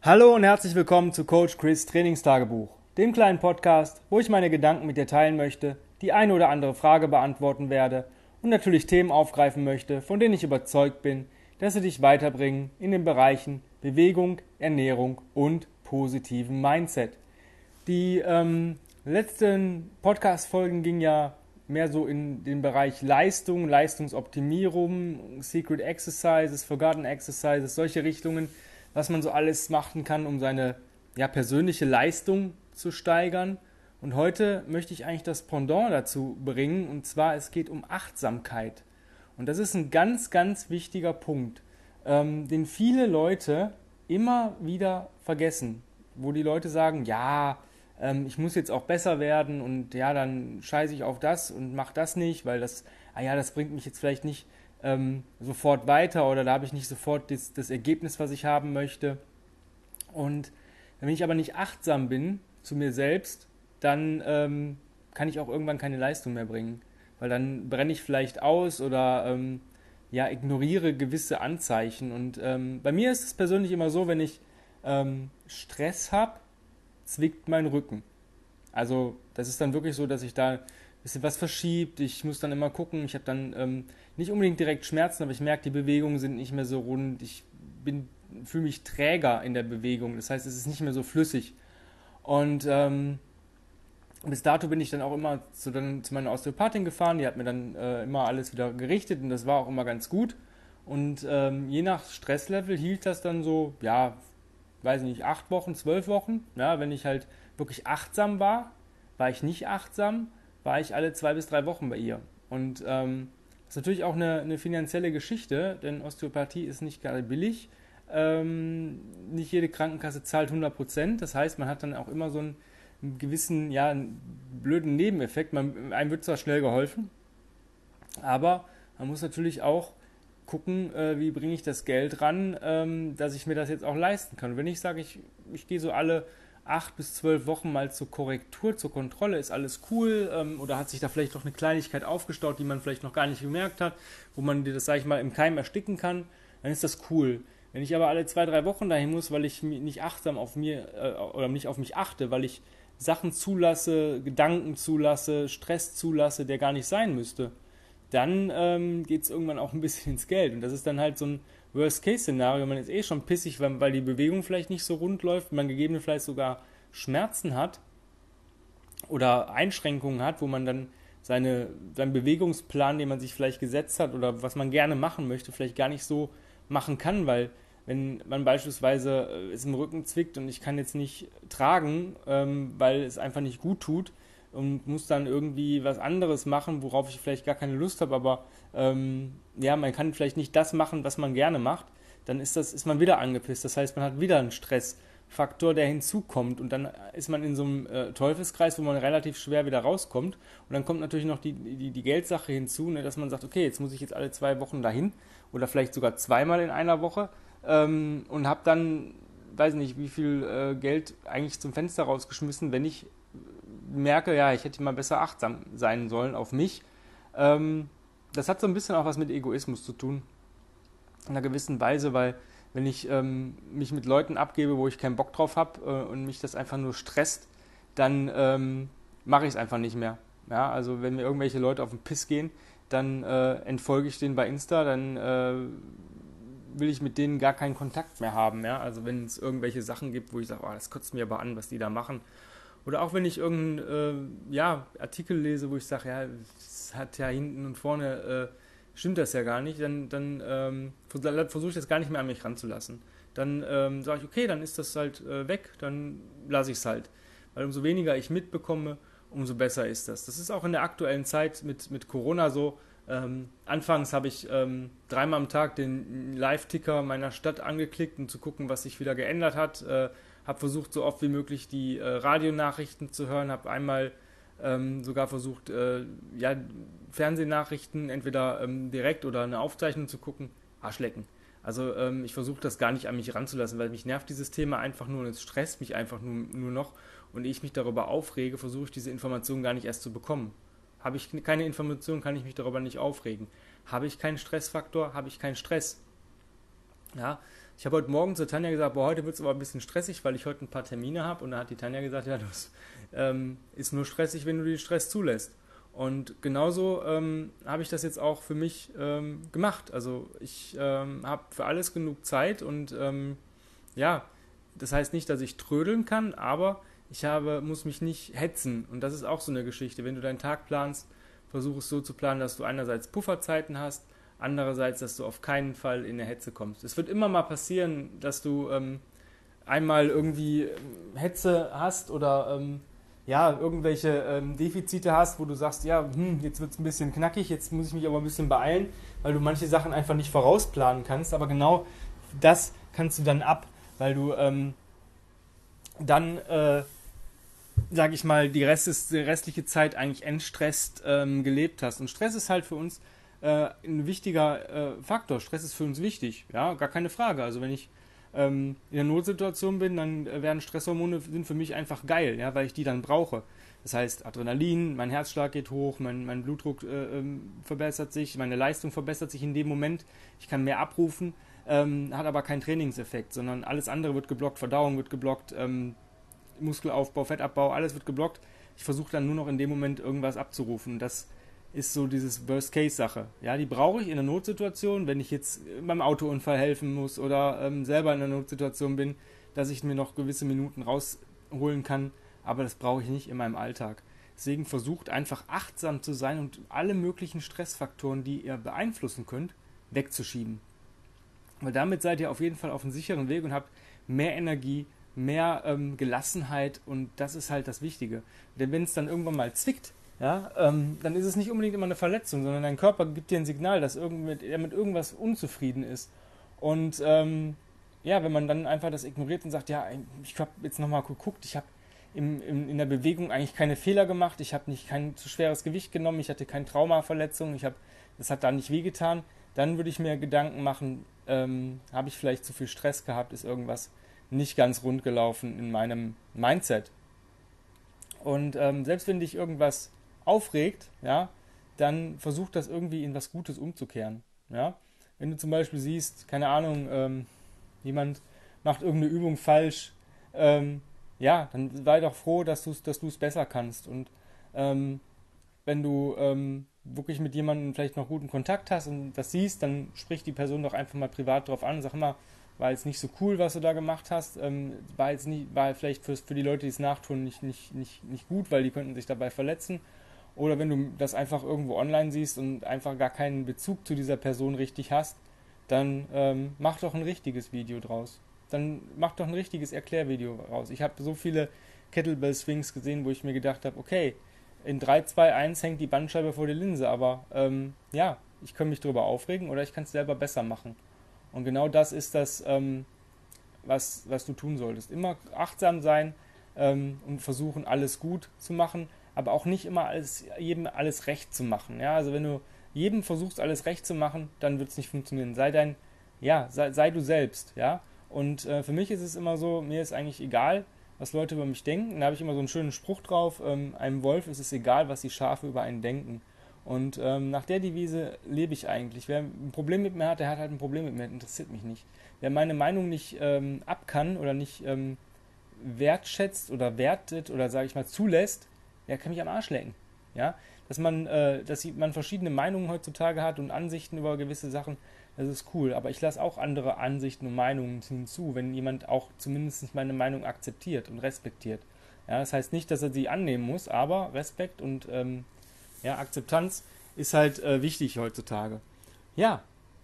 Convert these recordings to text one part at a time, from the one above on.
Hallo und herzlich willkommen zu Coach Chris Trainingstagebuch, dem kleinen Podcast, wo ich meine Gedanken mit dir teilen möchte, die eine oder andere Frage beantworten werde und natürlich Themen aufgreifen möchte, von denen ich überzeugt bin, dass sie dich weiterbringen in den Bereichen Bewegung, Ernährung und positiven Mindset. Die ähm, letzten Podcast-Folgen gingen ja mehr so in den Bereich Leistung, Leistungsoptimierung, Secret Exercises, Forgotten Exercises, solche Richtungen, was man so alles machen kann, um seine ja, persönliche Leistung zu steigern. Und heute möchte ich eigentlich das Pendant dazu bringen, und zwar es geht um Achtsamkeit. Und das ist ein ganz, ganz wichtiger Punkt, ähm, den viele Leute immer wieder vergessen, wo die Leute sagen, ja, ähm, ich muss jetzt auch besser werden und ja, dann scheiße ich auf das und mache das nicht, weil das, ah ja, das bringt mich jetzt vielleicht nicht ähm, sofort weiter oder da habe ich nicht sofort das, das Ergebnis, was ich haben möchte. Und wenn ich aber nicht achtsam bin zu mir selbst, dann ähm, kann ich auch irgendwann keine Leistung mehr bringen, weil dann brenne ich vielleicht aus oder ähm, ja, ignoriere gewisse Anzeichen. Und ähm, bei mir ist es persönlich immer so, wenn ich ähm, Stress habe, zwickt mein Rücken. Also das ist dann wirklich so, dass ich da bisschen was verschiebt. Ich muss dann immer gucken. Ich habe dann ähm, nicht unbedingt direkt Schmerzen, aber ich merke, die Bewegungen sind nicht mehr so rund. Ich fühle mich träger in der Bewegung. Das heißt, es ist nicht mehr so flüssig. Und ähm, bis dato bin ich dann auch immer zu, dann, zu meiner Osteopathin gefahren. Die hat mir dann äh, immer alles wieder gerichtet und das war auch immer ganz gut. Und ähm, je nach Stresslevel hielt das dann so, ja, weiß nicht, acht Wochen, zwölf Wochen. Ja, wenn ich halt wirklich achtsam war, war ich nicht achtsam, war ich alle zwei bis drei Wochen bei ihr. Und ähm, das ist natürlich auch eine, eine finanzielle Geschichte, denn Osteopathie ist nicht gerade billig. Ähm, nicht jede Krankenkasse zahlt 100 Prozent. Das heißt, man hat dann auch immer so einen, einen gewissen, ja, einen blöden Nebeneffekt. Man, einem wird zwar schnell geholfen, aber man muss natürlich auch gucken, äh, wie bringe ich das Geld ran, ähm, dass ich mir das jetzt auch leisten kann. Wenn ich sage, ich, ich gehe so alle acht bis zwölf Wochen mal zur Korrektur, zur Kontrolle, ist alles cool ähm, oder hat sich da vielleicht doch eine Kleinigkeit aufgestaut, die man vielleicht noch gar nicht gemerkt hat, wo man dir das, sage ich mal, im Keim ersticken kann, dann ist das cool. Wenn ich aber alle zwei, drei Wochen dahin muss, weil ich nicht achtsam auf mir äh, oder nicht auf mich achte, weil ich Sachen zulasse, Gedanken zulasse, Stress zulasse, der gar nicht sein müsste, dann ähm, geht es irgendwann auch ein bisschen ins Geld. Und das ist dann halt so ein Worst-Case-Szenario. Man ist eh schon pissig, weil, die Bewegung vielleicht nicht so rund läuft, man gegebenenfalls sogar Schmerzen hat oder Einschränkungen hat, wo man dann seine, seinen Bewegungsplan, den man sich vielleicht gesetzt hat oder was man gerne machen möchte, vielleicht gar nicht so machen kann, weil wenn man beispielsweise äh, es im Rücken zwickt und ich kann jetzt nicht tragen, ähm, weil es einfach nicht gut tut, und muss dann irgendwie was anderes machen, worauf ich vielleicht gar keine Lust habe, aber ähm, ja, man kann vielleicht nicht das machen, was man gerne macht, dann ist das, ist man wieder angepisst. Das heißt, man hat wieder einen Stressfaktor, der hinzukommt und dann ist man in so einem äh, Teufelskreis, wo man relativ schwer wieder rauskommt. Und dann kommt natürlich noch die, die, die Geldsache hinzu, ne, dass man sagt, okay, jetzt muss ich jetzt alle zwei Wochen dahin oder vielleicht sogar zweimal in einer Woche ähm, und habe dann, weiß nicht, wie viel äh, Geld eigentlich zum Fenster rausgeschmissen, wenn ich merke, ja, ich hätte mal besser achtsam sein sollen auf mich. Ähm, das hat so ein bisschen auch was mit Egoismus zu tun. In einer gewissen Weise, weil wenn ich ähm, mich mit Leuten abgebe, wo ich keinen Bock drauf habe äh, und mich das einfach nur stresst, dann ähm, mache ich es einfach nicht mehr. Ja, also wenn mir irgendwelche Leute auf den Piss gehen, dann äh, entfolge ich denen bei Insta, dann äh, will ich mit denen gar keinen Kontakt mehr haben. Ja? Also wenn es irgendwelche Sachen gibt, wo ich sage, oh, das kotzt mir aber an, was die da machen oder auch wenn ich irgendeinen äh, ja, Artikel lese, wo ich sage, ja, es hat ja hinten und vorne, äh, stimmt das ja gar nicht, dann, dann ähm, versuche ich das gar nicht mehr an mich ranzulassen. Dann ähm, sage ich, okay, dann ist das halt äh, weg, dann lasse ich es halt. Weil umso weniger ich mitbekomme, umso besser ist das. Das ist auch in der aktuellen Zeit mit, mit Corona so. Ähm, anfangs habe ich ähm, dreimal am Tag den Live-Ticker meiner Stadt angeklickt, um zu gucken, was sich wieder geändert hat. Äh, habe versucht, so oft wie möglich die äh, Radionachrichten zu hören, habe einmal ähm, sogar versucht, äh, ja, Fernsehnachrichten entweder ähm, direkt oder eine Aufzeichnung zu gucken. Arschlecken. Also ähm, ich versuche das gar nicht an mich ranzulassen, weil mich nervt dieses Thema einfach nur und es stresst mich einfach nur, nur noch. Und ich mich darüber aufrege, versuche ich diese Informationen gar nicht erst zu bekommen. Habe ich keine Information, kann ich mich darüber nicht aufregen. Habe ich keinen Stressfaktor, habe ich keinen Stress. Ja, ich habe heute Morgen zu Tanja gesagt, boah, heute wird es aber ein bisschen stressig, weil ich heute ein paar Termine habe. Und da hat die Tanja gesagt, ja, das ähm, ist nur stressig, wenn du den Stress zulässt. Und genauso ähm, habe ich das jetzt auch für mich ähm, gemacht. Also ich ähm, habe für alles genug Zeit und ähm, ja, das heißt nicht, dass ich trödeln kann, aber ich habe, muss mich nicht hetzen. Und das ist auch so eine Geschichte. Wenn du deinen Tag planst, versuch es so zu planen, dass du einerseits Pufferzeiten hast, andererseits, dass du auf keinen Fall in eine Hetze kommst. Es wird immer mal passieren, dass du ähm, einmal irgendwie ähm, Hetze hast oder ähm, ja, irgendwelche ähm, Defizite hast, wo du sagst, ja, hm, jetzt wird es ein bisschen knackig, jetzt muss ich mich aber ein bisschen beeilen, weil du manche Sachen einfach nicht vorausplanen kannst. Aber genau das kannst du dann ab, weil du ähm, dann äh, sage ich mal, die, Rest die, restliche Zeit eigentlich entstresst ähm, gelebt hast. Und Stress ist halt für uns äh, ein wichtiger äh, Faktor. Stress ist für uns wichtig, ja, gar keine Frage. Also wenn ich ähm, in einer Notsituation bin, dann werden Stresshormone sind für mich einfach geil, ja, weil ich die dann brauche. Das heißt, Adrenalin, mein Herzschlag geht hoch, mein, mein Blutdruck äh, ähm, verbessert sich, meine Leistung verbessert sich in dem Moment, ich kann mehr abrufen, ähm, hat aber keinen Trainingseffekt, sondern alles andere wird geblockt, Verdauung wird geblockt, ähm, Muskelaufbau, Fettabbau, alles wird geblockt. Ich versuche dann nur noch in dem Moment irgendwas abzurufen. Das ist so dieses Worst-Case-Sache. Ja, die brauche ich in einer Notsituation, wenn ich jetzt beim Autounfall helfen muss oder ähm, selber in einer Notsituation bin, dass ich mir noch gewisse Minuten rausholen kann. Aber das brauche ich nicht in meinem Alltag. Deswegen versucht einfach achtsam zu sein und alle möglichen Stressfaktoren, die ihr beeinflussen könnt, wegzuschieben. Weil damit seid ihr auf jeden Fall auf einem sicheren Weg und habt mehr Energie, mehr ähm, Gelassenheit und das ist halt das Wichtige. Denn wenn es dann irgendwann mal zwickt, ja, ähm, dann ist es nicht unbedingt immer eine Verletzung, sondern dein Körper gibt dir ein Signal, dass er mit irgendwas unzufrieden ist. Und ähm, ja, wenn man dann einfach das ignoriert und sagt, ja, ich habe jetzt nochmal geguckt, ich habe in der Bewegung eigentlich keine Fehler gemacht, ich habe nicht kein zu schweres Gewicht genommen, ich hatte keine Traumaverletzung, ich habe, das hat da nicht wehgetan, dann würde ich mir Gedanken machen, ähm, habe ich vielleicht zu viel Stress gehabt, ist irgendwas nicht ganz rund gelaufen in meinem Mindset. Und ähm, selbst wenn dich irgendwas aufregt, ja, dann versuch das irgendwie in was Gutes umzukehren. Ja? Wenn du zum Beispiel siehst, keine Ahnung, ähm, jemand macht irgendeine Übung falsch, ähm, ja, dann sei doch froh, dass du es dass besser kannst. Und ähm, wenn du ähm, wirklich mit jemandem vielleicht noch guten Kontakt hast und das siehst, dann sprich die Person doch einfach mal privat drauf an und sag immer, war jetzt nicht so cool, was du da gemacht hast, ähm, war jetzt nicht, war vielleicht für, für die Leute, die es nachtun, nicht, nicht, nicht, nicht gut, weil die könnten sich dabei verletzen. Oder wenn du das einfach irgendwo online siehst und einfach gar keinen Bezug zu dieser Person richtig hast, dann ähm, mach doch ein richtiges Video draus. Dann mach doch ein richtiges Erklärvideo raus. Ich habe so viele Kettlebell Swings gesehen, wo ich mir gedacht habe, okay, in 3, 2, 1 hängt die Bandscheibe vor der Linse, aber ähm, ja, ich kann mich darüber aufregen oder ich kann es selber besser machen. Und genau das ist das, ähm, was, was du tun solltest. Immer achtsam sein ähm, und versuchen, alles gut zu machen, aber auch nicht immer alles, jedem alles recht zu machen. Ja? Also wenn du jedem versuchst, alles recht zu machen, dann wird es nicht funktionieren. Sei dein, ja, sei, sei du selbst, ja. Und äh, für mich ist es immer so, mir ist eigentlich egal, was Leute über mich denken. Da habe ich immer so einen schönen Spruch drauf, ähm, einem Wolf ist es egal, was die Schafe über einen denken. Und ähm, nach der Devise lebe ich eigentlich. Wer ein Problem mit mir hat, der hat halt ein Problem mit mir, interessiert mich nicht. Wer meine Meinung nicht ähm, ab kann oder nicht ähm, wertschätzt oder wertet oder sage ich mal zulässt, der kann mich am Arsch lecken. Ja? Dass man, äh, dass man verschiedene Meinungen heutzutage hat und Ansichten über gewisse Sachen, das ist cool. Aber ich lasse auch andere Ansichten und Meinungen hinzu, wenn jemand auch zumindest meine Meinung akzeptiert und respektiert. Ja, das heißt nicht, dass er sie annehmen muss, aber Respekt und ähm, ja, Akzeptanz ist halt äh, wichtig heutzutage. Ja,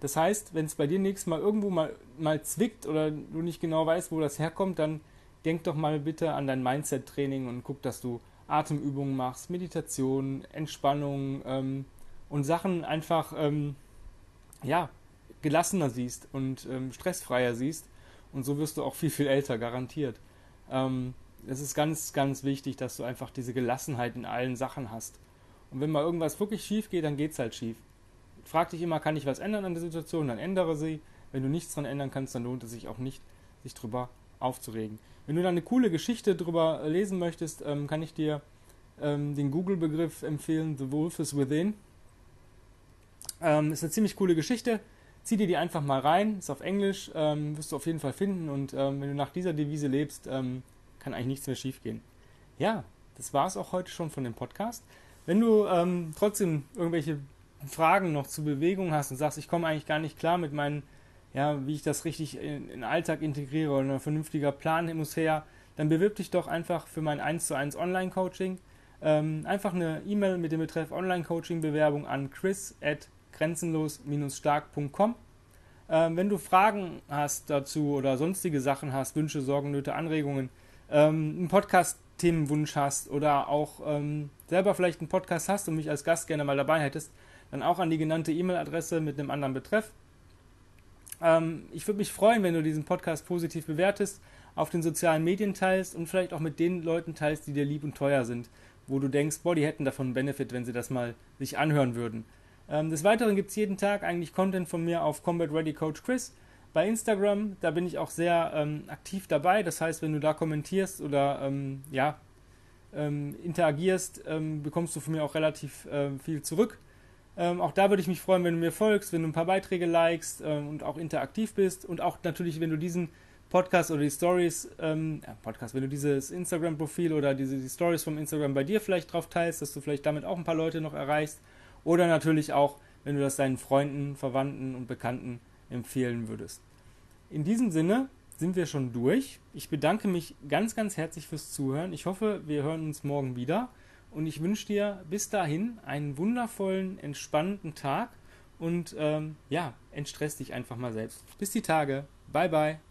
das heißt, wenn es bei dir nächstes Mal irgendwo mal, mal zwickt oder du nicht genau weißt, wo das herkommt, dann denk doch mal bitte an dein Mindset-Training und guck, dass du Atemübungen machst, Meditation, Entspannung ähm, und Sachen einfach ähm, ja, gelassener siehst und ähm, stressfreier siehst. Und so wirst du auch viel, viel älter, garantiert. Ähm, es ist ganz, ganz wichtig, dass du einfach diese Gelassenheit in allen Sachen hast. Und wenn mal irgendwas wirklich schief geht, dann geht es halt schief. Frag dich immer, kann ich was ändern an der Situation, dann ändere sie. Wenn du nichts dran ändern kannst, dann lohnt es sich auch nicht, sich drüber aufzuregen. Wenn du dann eine coole Geschichte drüber lesen möchtest, ähm, kann ich dir ähm, den Google-Begriff empfehlen, The Wolf is Within. Ähm, ist eine ziemlich coole Geschichte. zieh dir die einfach mal rein, ist auf Englisch, ähm, wirst du auf jeden Fall finden und ähm, wenn du nach dieser Devise lebst, ähm, kann eigentlich nichts mehr schiefgehen. Ja, das war es auch heute schon von dem Podcast. Wenn du trotzdem irgendwelche Fragen noch zu Bewegung hast und sagst, ich komme eigentlich gar nicht klar mit meinen, ja, wie ich das richtig in, in den Alltag integriere oder ein vernünftiger Plan muss her, dann bewirb dich doch einfach für mein 1 zu 1 Online-Coaching. Ähm, einfach eine E-Mail mit dem Betreff Online-Coaching-Bewerbung an chris at grenzenlos-stark.com. Ähm, wenn du Fragen hast dazu oder sonstige Sachen hast, Wünsche, Sorgen, Nöte, Anregungen, ähm, einen Podcast-Themenwunsch hast oder auch ähm, selber vielleicht einen Podcast hast und mich als Gast gerne mal dabei hättest, dann auch an die genannte E-Mail-Adresse mit einem anderen Betreff. Ähm, ich würde mich freuen, wenn du diesen Podcast positiv bewertest, auf den sozialen Medien teilst und vielleicht auch mit den Leuten teilst, die dir lieb und teuer sind, wo du denkst, boah, die hätten davon einen Benefit, wenn sie das mal sich anhören würden. Ähm, des Weiteren gibt es jeden Tag eigentlich Content von mir auf Combat Ready Coach Chris. Bei Instagram, da bin ich auch sehr ähm, aktiv dabei. Das heißt, wenn du da kommentierst oder ähm, ja, ähm, interagierst, ähm, bekommst du von mir auch relativ äh, viel zurück. Ähm, auch da würde ich mich freuen, wenn du mir folgst, wenn du ein paar Beiträge likest und auch interaktiv bist. Und auch natürlich, wenn du diesen Podcast oder die Stories, ähm, ja, Podcast, wenn du dieses Instagram-Profil oder diese die Stories vom Instagram bei dir vielleicht drauf teilst, dass du vielleicht damit auch ein paar Leute noch erreichst. Oder natürlich auch, wenn du das deinen Freunden, Verwandten und Bekannten empfehlen würdest. In diesem Sinne sind wir schon durch. Ich bedanke mich ganz, ganz herzlich fürs Zuhören. Ich hoffe, wir hören uns morgen wieder. Und ich wünsche dir bis dahin einen wundervollen, entspannten Tag. Und ähm, ja, entstress dich einfach mal selbst. Bis die Tage. Bye, bye.